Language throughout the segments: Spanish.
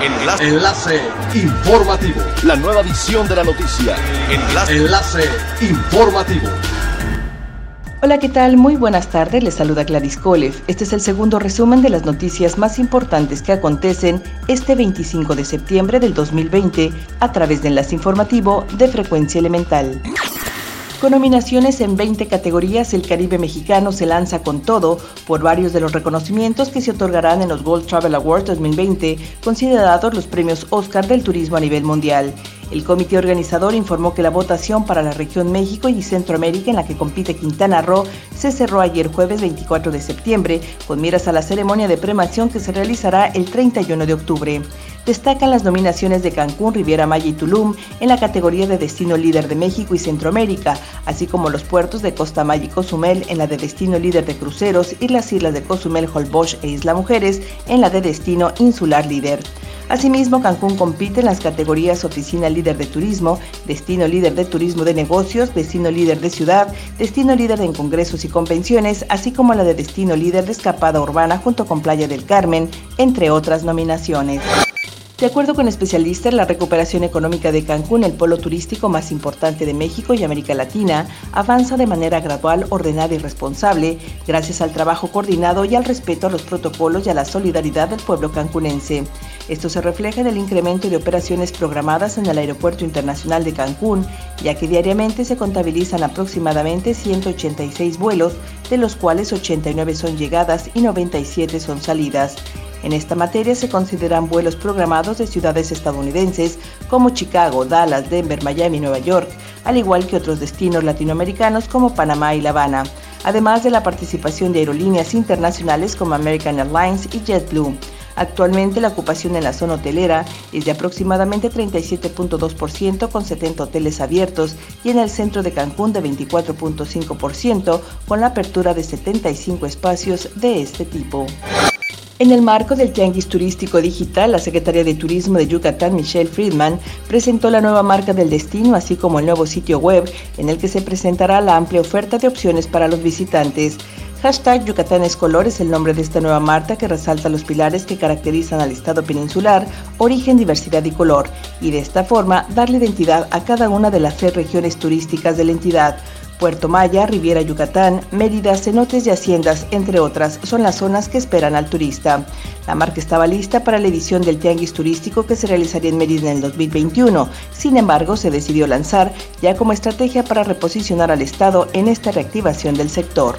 Enlace. Enlace informativo. La nueva edición de la noticia. Enlace. Enlace informativo. Hola, ¿qué tal? Muy buenas tardes. Les saluda Gladys Kolev. Este es el segundo resumen de las noticias más importantes que acontecen este 25 de septiembre del 2020 a través de Enlace Informativo de Frecuencia Elemental. Con nominaciones en 20 categorías, el Caribe mexicano se lanza con todo por varios de los reconocimientos que se otorgarán en los World Travel Awards 2020, considerados los premios Oscar del turismo a nivel mundial. El comité organizador informó que la votación para la región México y Centroamérica en la que compite Quintana Roo se cerró ayer jueves 24 de septiembre con miras a la ceremonia de premación que se realizará el 31 de octubre destacan las nominaciones de Cancún, Riviera Maya y Tulum en la categoría de Destino Líder de México y Centroamérica, así como los puertos de Costa Maya y Cozumel en la de Destino Líder de Cruceros y las islas de Cozumel, Holbox e Isla Mujeres en la de Destino Insular Líder. Asimismo, Cancún compite en las categorías Oficina Líder de Turismo, Destino Líder de Turismo de Negocios, Destino Líder de Ciudad, Destino Líder en Congresos y Convenciones, así como la de Destino Líder de Escapada Urbana junto con Playa del Carmen, entre otras nominaciones. De acuerdo con especialistas, la recuperación económica de Cancún, el polo turístico más importante de México y América Latina, avanza de manera gradual, ordenada y responsable, gracias al trabajo coordinado y al respeto a los protocolos y a la solidaridad del pueblo cancunense. Esto se refleja en el incremento de operaciones programadas en el Aeropuerto Internacional de Cancún, ya que diariamente se contabilizan aproximadamente 186 vuelos, de los cuales 89 son llegadas y 97 son salidas. En esta materia se consideran vuelos programados de ciudades estadounidenses como Chicago, Dallas, Denver, Miami y Nueva York, al igual que otros destinos latinoamericanos como Panamá y La Habana, además de la participación de aerolíneas internacionales como American Airlines y JetBlue. Actualmente la ocupación en la zona hotelera es de aproximadamente 37.2% con 70 hoteles abiertos y en el centro de Cancún de 24.5% con la apertura de 75 espacios de este tipo. En el marco del Tianguis Turístico Digital, la Secretaría de Turismo de Yucatán, Michelle Friedman, presentó la nueva marca del destino, así como el nuevo sitio web, en el que se presentará la amplia oferta de opciones para los visitantes. Hashtag Yucatán es Color es el nombre de esta nueva marca que resalta los pilares que caracterizan al estado peninsular, origen, diversidad y color, y de esta forma darle identidad a cada una de las tres regiones turísticas de la entidad. Puerto Maya, Riviera Yucatán, Mérida, cenotes y haciendas, entre otras, son las zonas que esperan al turista. La marca estaba lista para la edición del Tianguis Turístico que se realizaría en Mérida en el 2021. Sin embargo, se decidió lanzar ya como estrategia para reposicionar al Estado en esta reactivación del sector.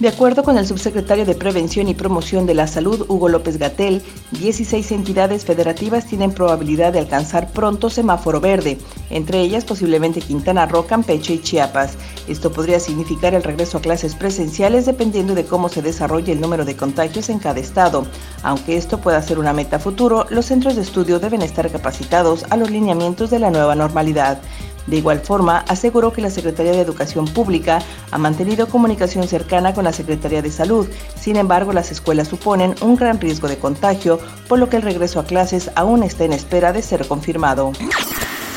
De acuerdo con el subsecretario de Prevención y Promoción de la Salud, Hugo López Gatel, 16 entidades federativas tienen probabilidad de alcanzar pronto semáforo verde, entre ellas posiblemente Quintana Roo, Campeche y Chiapas. Esto podría significar el regreso a clases presenciales dependiendo de cómo se desarrolle el número de contagios en cada estado. Aunque esto pueda ser una meta futuro, los centros de estudio deben estar capacitados a los lineamientos de la nueva normalidad. De igual forma, aseguró que la Secretaría de Educación Pública ha mantenido comunicación cercana con la Secretaría de Salud. Sin embargo, las escuelas suponen un gran riesgo de contagio, por lo que el regreso a clases aún está en espera de ser confirmado.